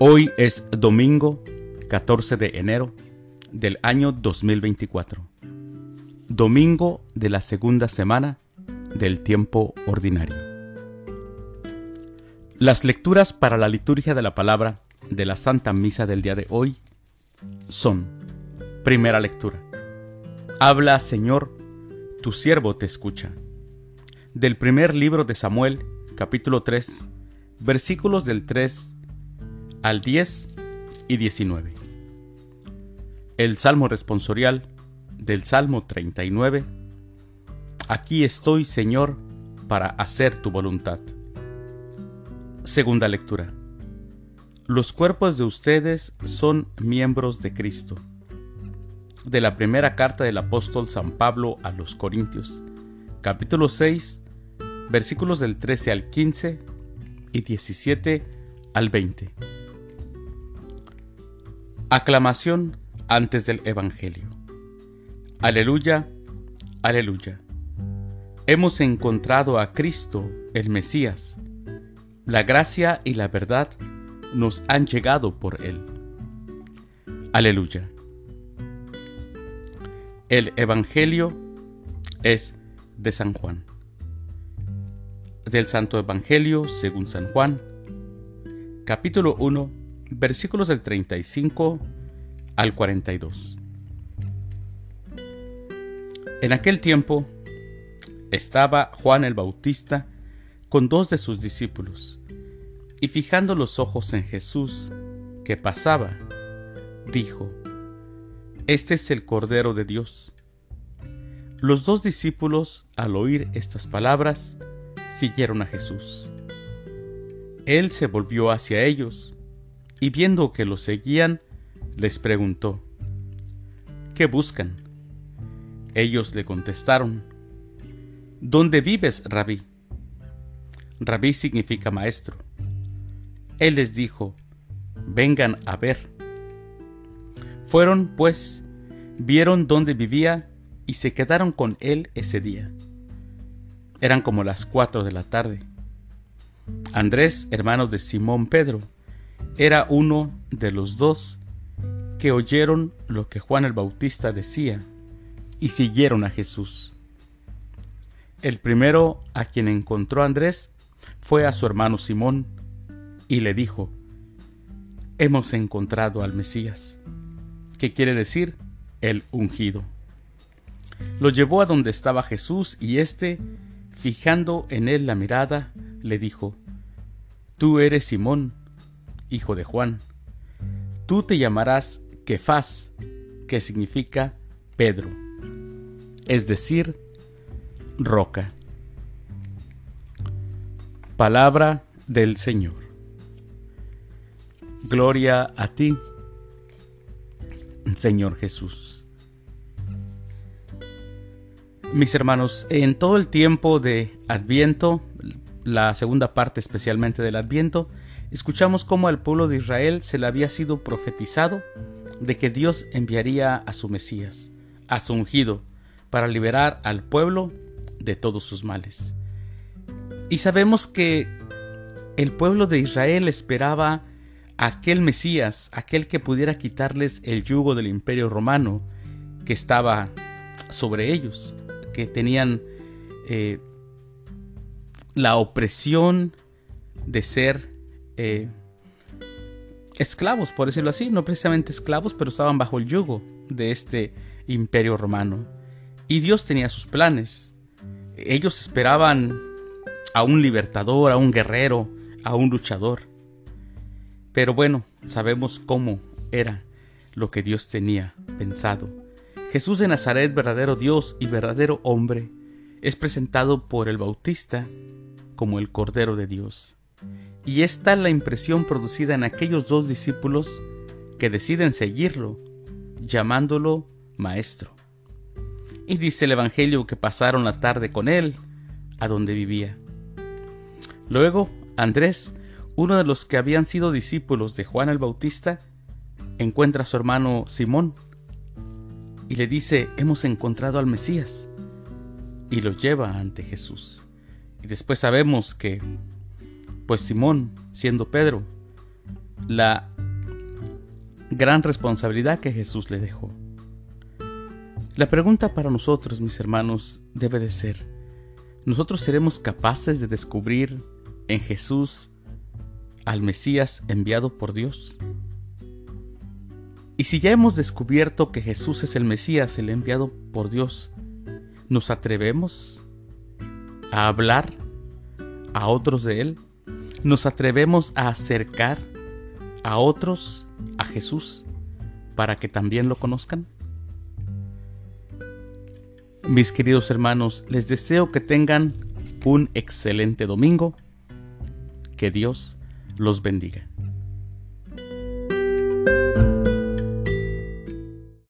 Hoy es domingo 14 de enero del año 2024. Domingo de la segunda semana del tiempo ordinario. Las lecturas para la liturgia de la palabra de la Santa Misa del día de hoy son, primera lectura, Habla Señor, tu siervo te escucha. Del primer libro de Samuel, capítulo 3, versículos del 3 al 10 y 19. El Salmo responsorial del Salmo 39. Aquí estoy, Señor, para hacer tu voluntad. Segunda lectura. Los cuerpos de ustedes son miembros de Cristo. De la primera carta del apóstol San Pablo a los Corintios, capítulo 6, versículos del 13 al 15 y 17 al 20. Aclamación antes del Evangelio. Aleluya, aleluya. Hemos encontrado a Cristo, el Mesías. La gracia y la verdad nos han llegado por Él. Aleluya. El Evangelio es de San Juan. Del Santo Evangelio según San Juan, capítulo 1, versículos del 35 al 42. En aquel tiempo estaba Juan el Bautista con dos de sus discípulos, y fijando los ojos en Jesús, que pasaba, dijo, Este es el Cordero de Dios. Los dos discípulos, al oír estas palabras, siguieron a Jesús. Él se volvió hacia ellos, y viendo que lo seguían, les preguntó, ¿Qué buscan? Ellos le contestaron, ¿Dónde vives, rabí? Rabí significa maestro. Él les dijo, vengan a ver. Fueron, pues, vieron dónde vivía y se quedaron con él ese día. Eran como las cuatro de la tarde. Andrés, hermano de Simón Pedro, era uno de los dos que oyeron lo que Juan el Bautista decía y siguieron a Jesús. El primero a quien encontró Andrés fue a su hermano Simón y le dijo, Hemos encontrado al Mesías, que quiere decir el ungido. Lo llevó a donde estaba Jesús y éste, fijando en él la mirada, le dijo, Tú eres Simón, hijo de Juan. Tú te llamarás Kefas, que significa Pedro, es decir, roca. Palabra del Señor. Gloria a ti, Señor Jesús. Mis hermanos, en todo el tiempo de Adviento, la segunda parte especialmente del Adviento, escuchamos cómo al pueblo de Israel se le había sido profetizado de que Dios enviaría a su Mesías, a su ungido, para liberar al pueblo de todos sus males. Y sabemos que el pueblo de Israel esperaba aquel Mesías, aquel que pudiera quitarles el yugo del imperio romano que estaba sobre ellos, que tenían eh, la opresión de ser eh, esclavos, por decirlo así, no precisamente esclavos, pero estaban bajo el yugo de este imperio romano. Y Dios tenía sus planes. Ellos esperaban a un libertador, a un guerrero, a un luchador. Pero bueno, sabemos cómo era lo que Dios tenía pensado. Jesús de Nazaret, verdadero Dios y verdadero hombre, es presentado por el Bautista como el Cordero de Dios. Y es la impresión producida en aquellos dos discípulos que deciden seguirlo, llamándolo Maestro. Y dice el Evangelio que pasaron la tarde con él, a donde vivía. Luego, Andrés, uno de los que habían sido discípulos de Juan el Bautista, encuentra a su hermano Simón y le dice, hemos encontrado al Mesías, y lo lleva ante Jesús. Y después sabemos que, pues Simón, siendo Pedro, la gran responsabilidad que Jesús le dejó. La pregunta para nosotros, mis hermanos, debe de ser, ¿nosotros seremos capaces de descubrir en Jesús al Mesías enviado por Dios? Y si ya hemos descubierto que Jesús es el Mesías, el enviado por Dios, ¿nos atrevemos a hablar a otros de Él? ¿Nos atrevemos a acercar a otros a Jesús para que también lo conozcan? Mis queridos hermanos, les deseo que tengan un excelente domingo. Que Dios los bendiga.